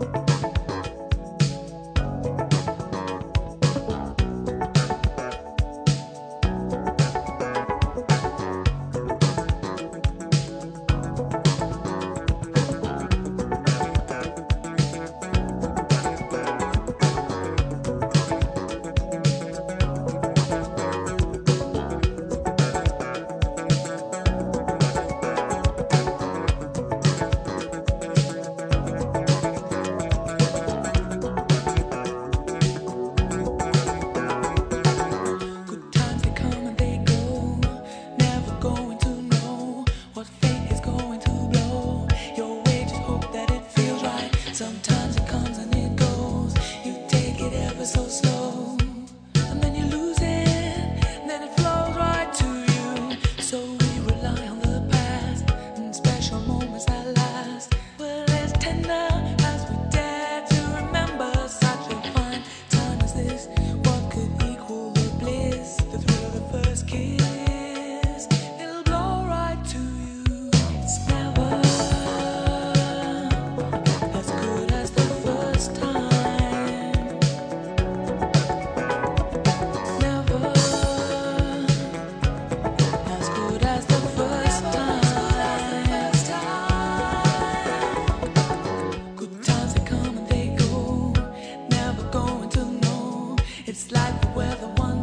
Good It's like the weather one.